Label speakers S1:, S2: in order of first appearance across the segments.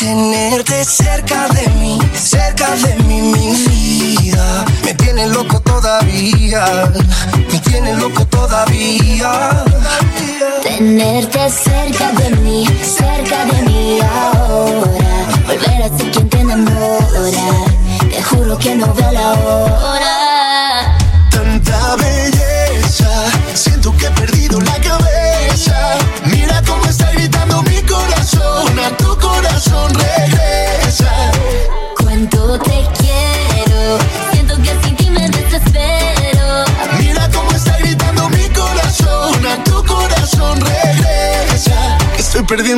S1: Tenerte cerca de mí, cerca de mí, mi vida. Me tiene loco todavía, me tiene loco todavía.
S2: Tenerte cerca de mí, cerca de mí ahora. Volver a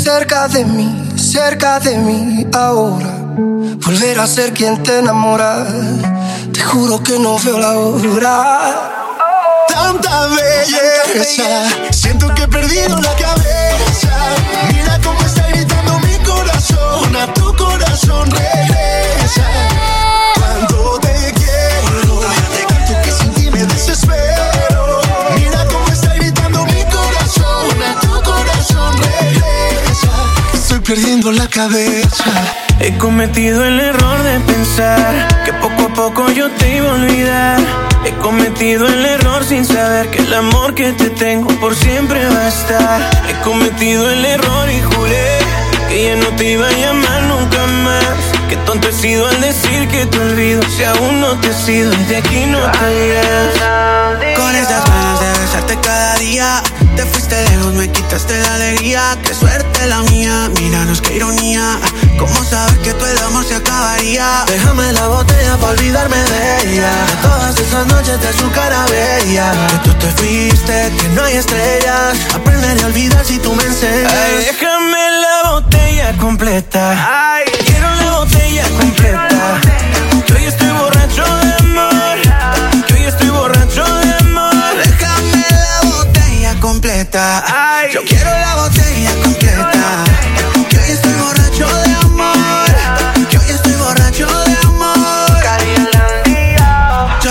S1: cerca de mí, cerca de mí ahora. Volver a ser quien te enamora. Te juro que no veo la hora.
S3: Tanta belleza, siento que he perdido la cabeza. Mira cómo está gritando mi corazón, a tu corazón regresa. Perdiendo la cabeza.
S4: He cometido el error de pensar que poco a poco yo te iba a olvidar. He cometido el error sin saber que el amor que te tengo por siempre va a estar. He cometido el error y juré que ya no te iba a llamar nunca más. Qué tonto he sido al decir que te olvido si aún no te he sido y de aquí no te irás.
S5: Con esas ganas de besarte cada día Te fuiste lejos, me quitaste la alegría Qué suerte la mía, míranos qué ironía ¿Cómo sabes que todo el amor se acabaría? Déjame la botella para olvidarme de ella De todas esas noches de su cara bella Que tú te fuiste, que no hay estrellas Aprenderé a olvidar si tú me enseñas
S4: Ay, déjame la botella completa. Ay, quiero la botella completa. Que hoy estoy borracho de amor. Que hoy estoy borracho de amor.
S5: Déjame la botella completa
S4: Ay.
S5: Yo quiero la botella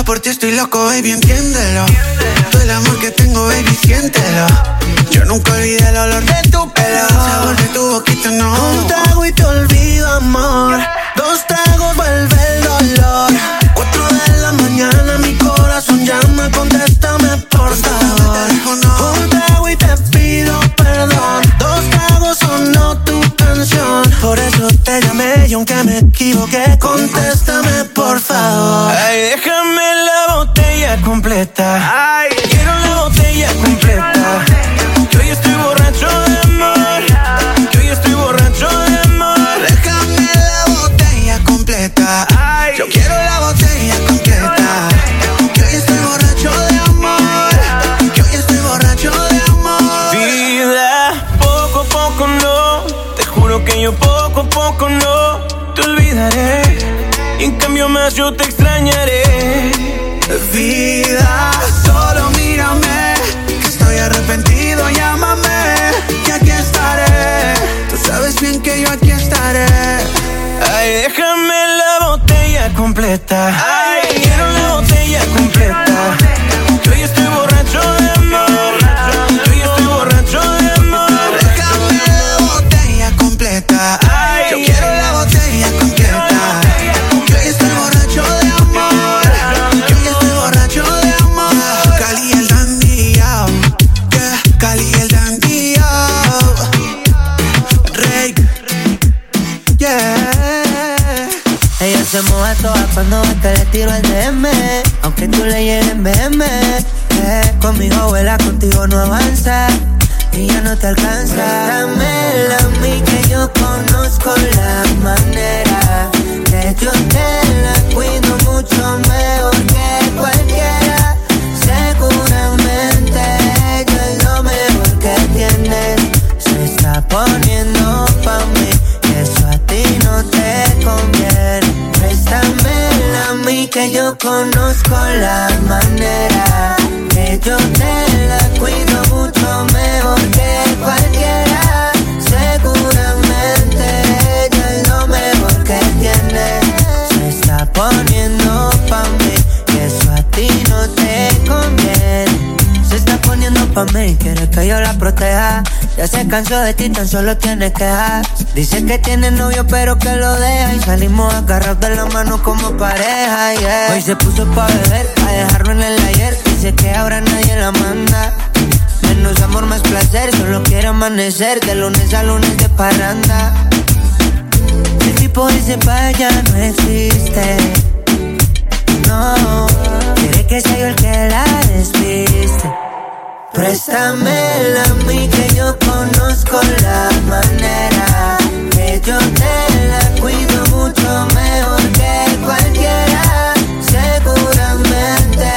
S5: por ti estoy loco, baby, entiéndelo Y
S4: en cambio más yo te extrañaré.
S5: Vida, solo mírame Que estoy arrepentido, llámame Que aquí estaré Tú sabes bien que yo aquí estaré
S4: Ay, déjame la botella completa. Ay, quiero la botella completa.
S6: Préstame, aunque tú le llegues meme. Eh, conmigo vuela, contigo no avanza y ya no te alcanza. Préstame a mí que yo conozco la manera que yo te la cuido mucho mejor que cualquiera. Seguramente ella es lo mejor que tienes. Se está poniendo pa' mí eso a ti no te conviene. Que yo conozco la manera que yo te la cuido Ya se cansó de ti, tan solo tiene quejas. Dice que tiene novio, pero que lo deja. Y salimos agarrados de la mano como pareja. Yeah. Hoy se puso pa' beber, a dejarlo en el ayer. Dice que ahora nadie la manda. Menos amor, más placer. Solo quiere amanecer de lunes a lunes de parranda. El tipo ese vaya no existe. No, quiere que sea yo el que la despiste. Préstamela a mí que yo conozco la manera. Que yo te la cuido mucho mejor que cualquiera. Seguramente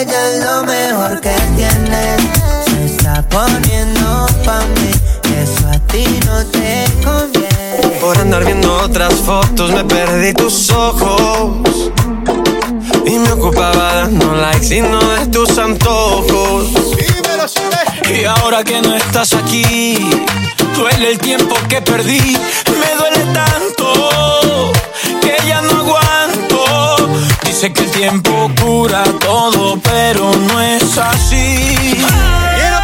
S6: ella es lo mejor que tienes Se está poniendo pa' mí eso a ti no te conviene.
S7: Por andar viendo otras fotos me perdí tus ojos. Y me ocupaba dando likes y no de tus antojos
S4: Y ahora que no estás aquí, duele el tiempo que perdí. Me duele tanto que ya no aguanto. Dice que el tiempo cura todo, pero no es así.
S3: Quiero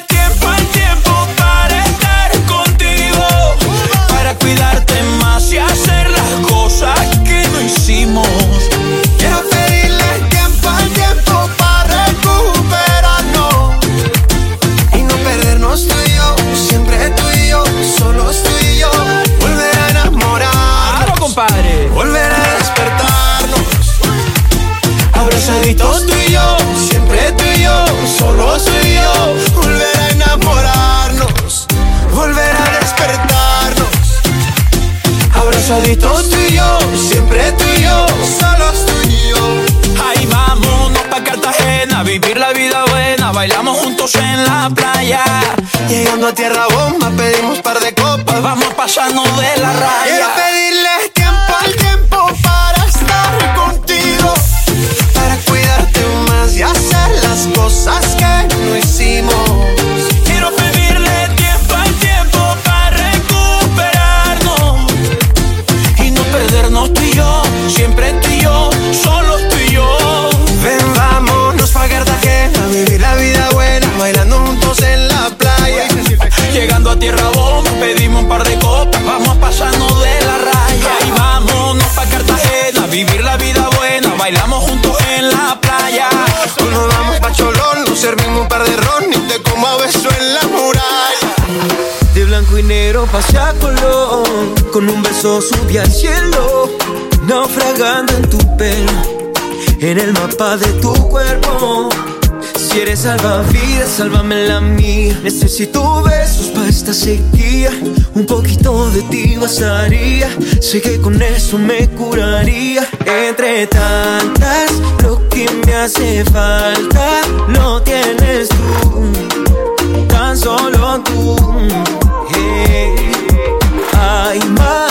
S8: Subí al cielo Naufragando en tu pelo En el mapa de tu cuerpo. Si eres salvavidas, sálvame la mía. Necesito besos para esta sequía. Un poquito de ti bastaría. Sé que con eso me curaría. Entre tantas, lo que me hace falta Lo tienes tú. Tan solo tú. Hay más,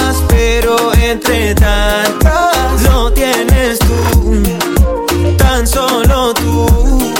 S8: entre tantas lo tienes tú, tan solo tú.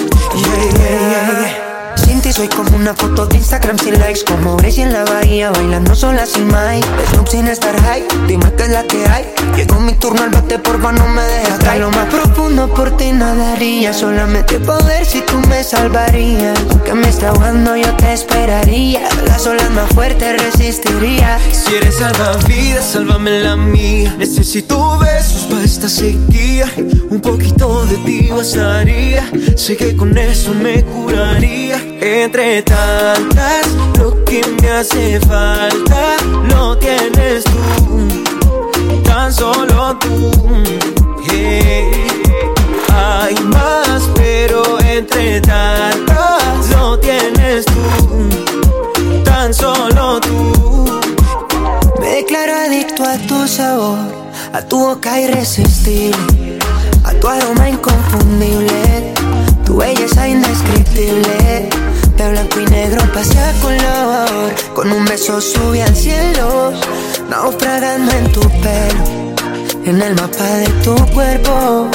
S6: Soy como una foto de Instagram sin likes Como Gracie en la bahía bailando sola sin Mike Snoop sin estar high, dime qué es la que hay. Llegó mi turno al bate, porfa no me dejes caer. Lo más profundo por ti nadaría Solamente poder si tú me salvarías. Aunque me está ahogando yo te esperaría. Las olas más fuertes resistiría.
S8: Si eres salvavidas, sálvame la mía. Necesito besos para esta sequía. Un poquito de ti bastaría. Sé que con eso me curaría Entre tantas, lo que me hace falta Lo tienes tú. Tan solo tú. Hay más, pero entre tantas Lo tienes tú. Tan solo tú.
S6: Me declaro adicto a tu sabor A tu boca irresistible A tu aroma inconfundible Tu belleza indescriptible. De blanco y negro pasea color. Con un beso sube al cielo Naufragando en tu pelo. En el mapa de tu cuerpo.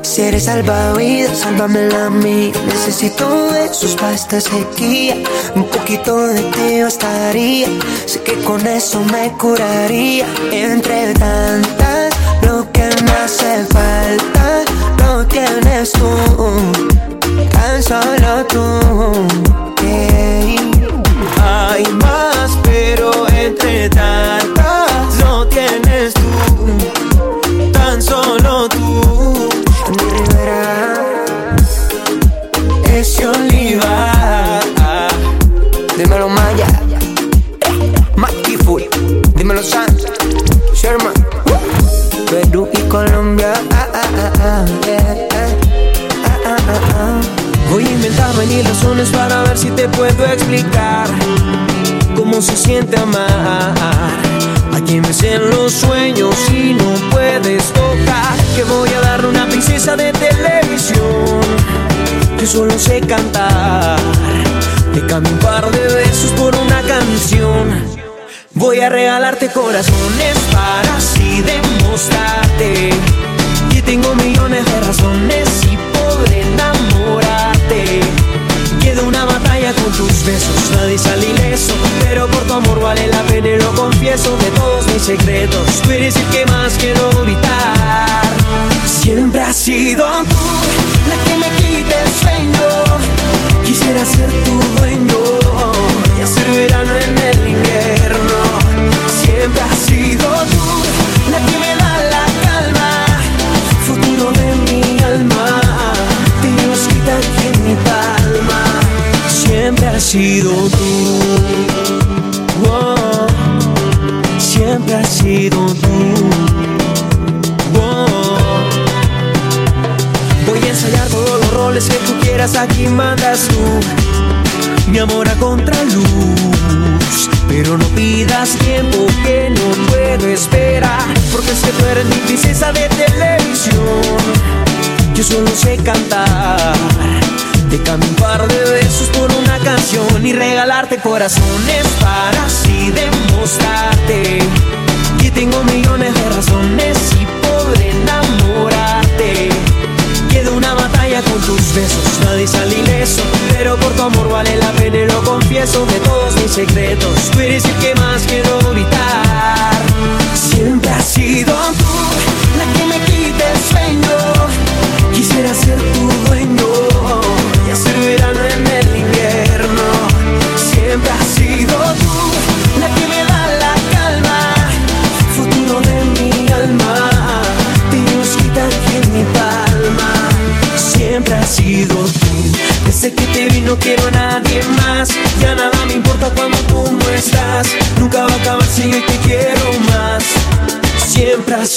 S6: Si eres salvavidas, sálvame a mí. Necesito besos para esta sequía. Un poquito de ti bastaría. Sé que con eso me curaría. Entre tantas, lo que me hace falta Lo tienes tú Tan solo tú hey.
S8: Hay más, pero entre tantas Lo tienes tú Cambio un par de besos por una canción. Voy a regalarte corazones para así demostrarte Que tengo millones de razones y podré enamorarte. Queda una batalla con tus besos, nadie sale ileso Pero por tu amor vale la pena y lo confieso De todos mis secretos, tú eres el que más quiero gritar. Siempre has sido sido tú. Oh, Siempre has sido tú. Oh. Voy a ensayar todos los roles que tú quieras, aquí mandas tú. Mi amor a contraluz Pero no pidas tiempo que no puedo esperar Porque es que tú eres mi princesa de televisión. Yo solo sé cantar Te cambio un par de besos por una canción Y regalarte corazones para así demostrarte Que tengo millones de razones y podré enamorarte. Queda una batalla con tus besos, nadie sale ileso Pero por tu amor vale la pena y lo confieso De todos mis secretos, tú eres el que más quiero gritar. Siempre has sido tú la que me quita el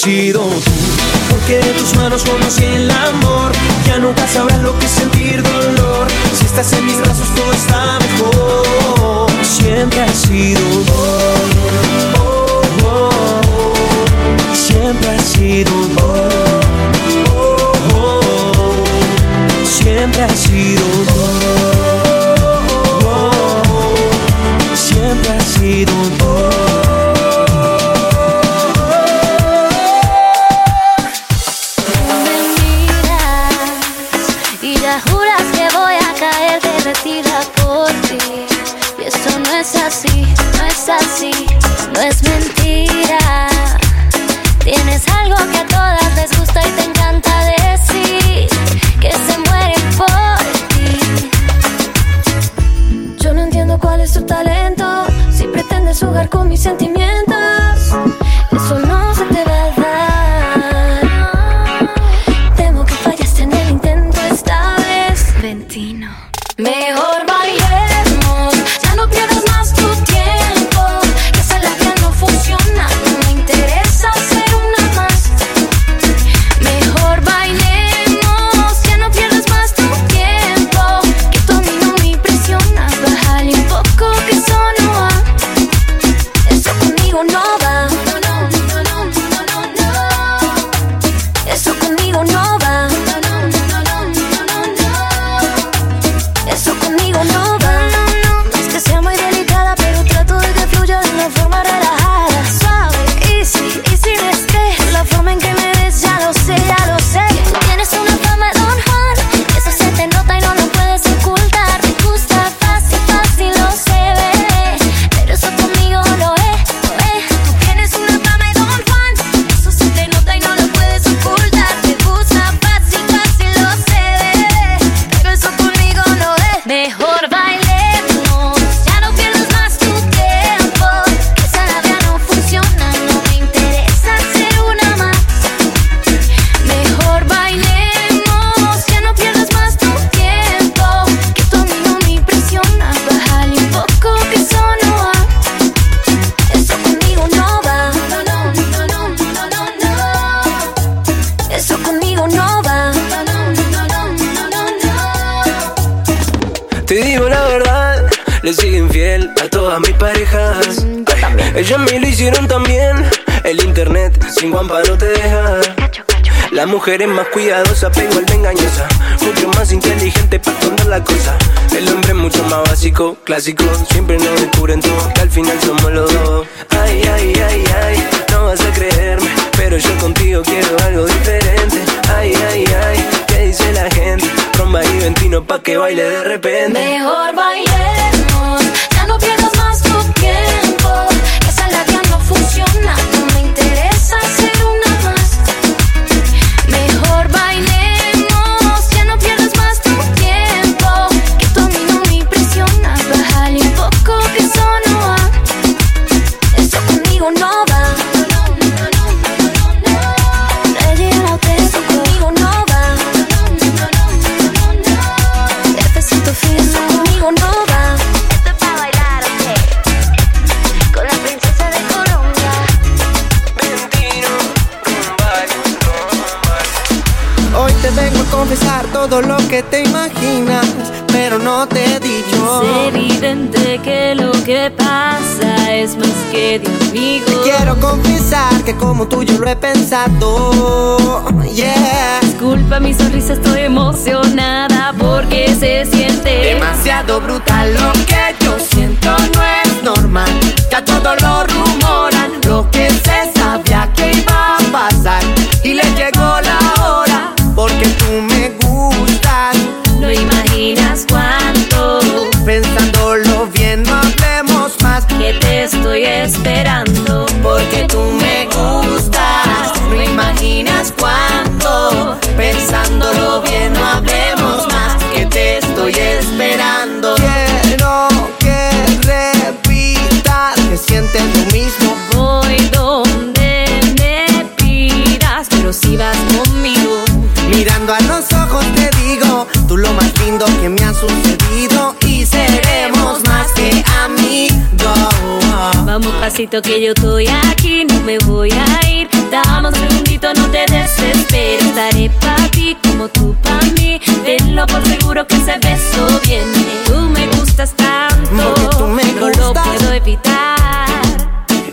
S8: Porque de tus manos conocí el amor. Ya nunca sabrás lo que es sentir dolor. Si estás en mis brazos todo está mejor. Siempre has sido. Tú oh, oh. Siempre has sido. Oh. Siempre has sido
S2: Te
S9: digo la verdad, le siguen fiel a todas mis parejas. Ay, ellas me lo hicieron también. El internet sin guampa no te deja. La mujer es más cuidadosa, pero de engañosa. Mucho más inteligente para esconder la cosa. El hombre es mucho más básico, clásico. Siempre nos descubren todo, que al final somos los dos. Ay, ay, ay, ay, no vas a creerme. Pero yo contigo quiero algo diferente. Ay, ay, ay, ¿qué dice la gente? Romba y ventino pa' que baile de repente.
S2: Mejor bailemos, ya no pierdas
S10: como tú yo lo he pensado. Yeah.
S2: Disculpa mi sonrisa, estoy emocionada porque se siente
S10: Demasiado brutal lo que sucedido y seremos más que amigos.
S2: Vamos pasito que yo estoy aquí, no me voy a ir. Dame un segundito, no te desesperes. Estaré para ti como tú para mí. Tenlo por seguro que ese beso viene. Tú me gustas tanto,
S10: tú me
S2: no lo puedo evitar.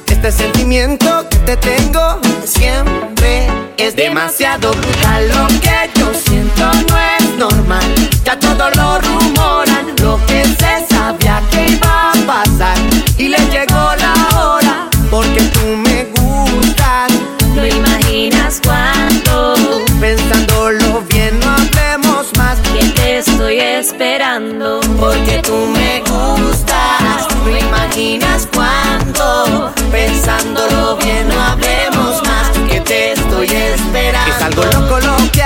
S10: Este sentimiento que te tengo siempre es demasiado brutal. Lo que yo siento no es normal ya todos lo rumoran, lo que se sabía que iba a pasar. Y le llegó la hora, porque tú me gustas.
S2: No imaginas cuánto.
S10: Pensándolo bien, no hablemos más.
S2: Que te estoy esperando,
S10: porque tú me gustas. No imaginas cuánto. Pensándolo bien, no hablemos más. Que te estoy esperando. Es algo loco lo que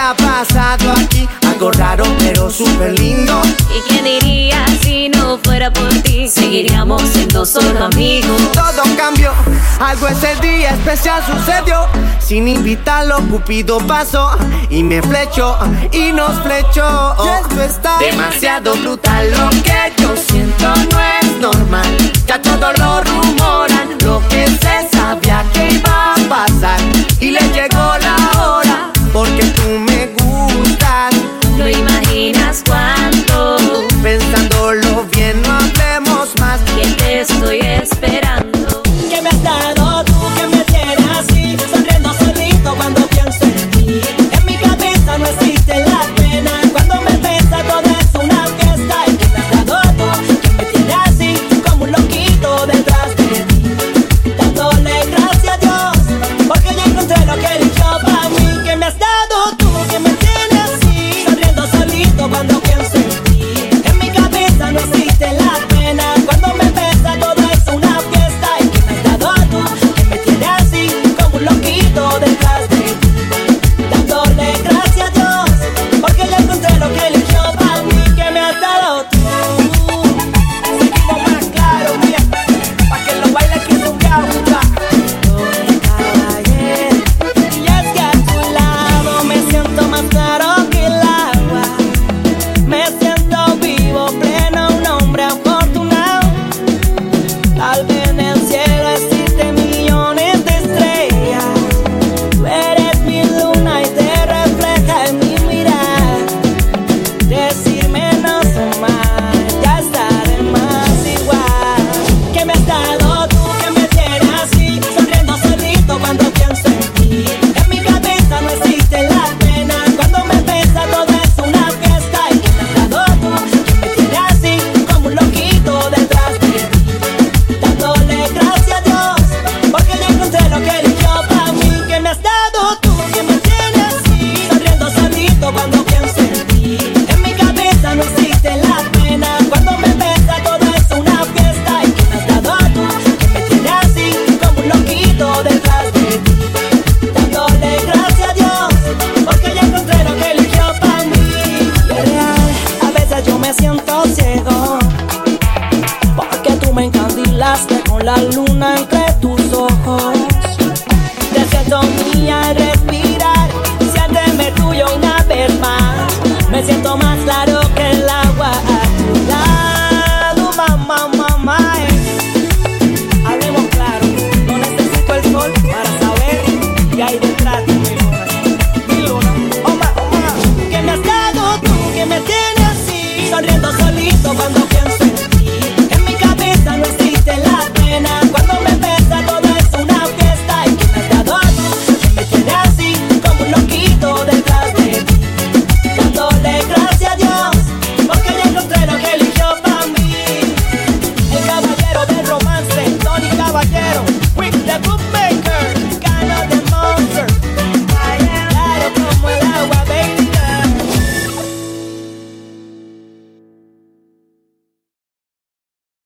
S10: súper
S11: ¿Y quién diría si no fuera por ti? Seguiríamos siendo solo amigos.
S10: Todo cambió, algo ese día especial sucedió. Sin invitarlo, Cupido pasó y me flechó y nos flechó. Esto oh, está demasiado brutal. Lo que yo siento no es normal. Ya todo lo rumoran, lo que se sabía que iba a pasar y le llegó la hora. bien, no hablemos más.
S11: Que te estoy esperando.
S12: Que me has dado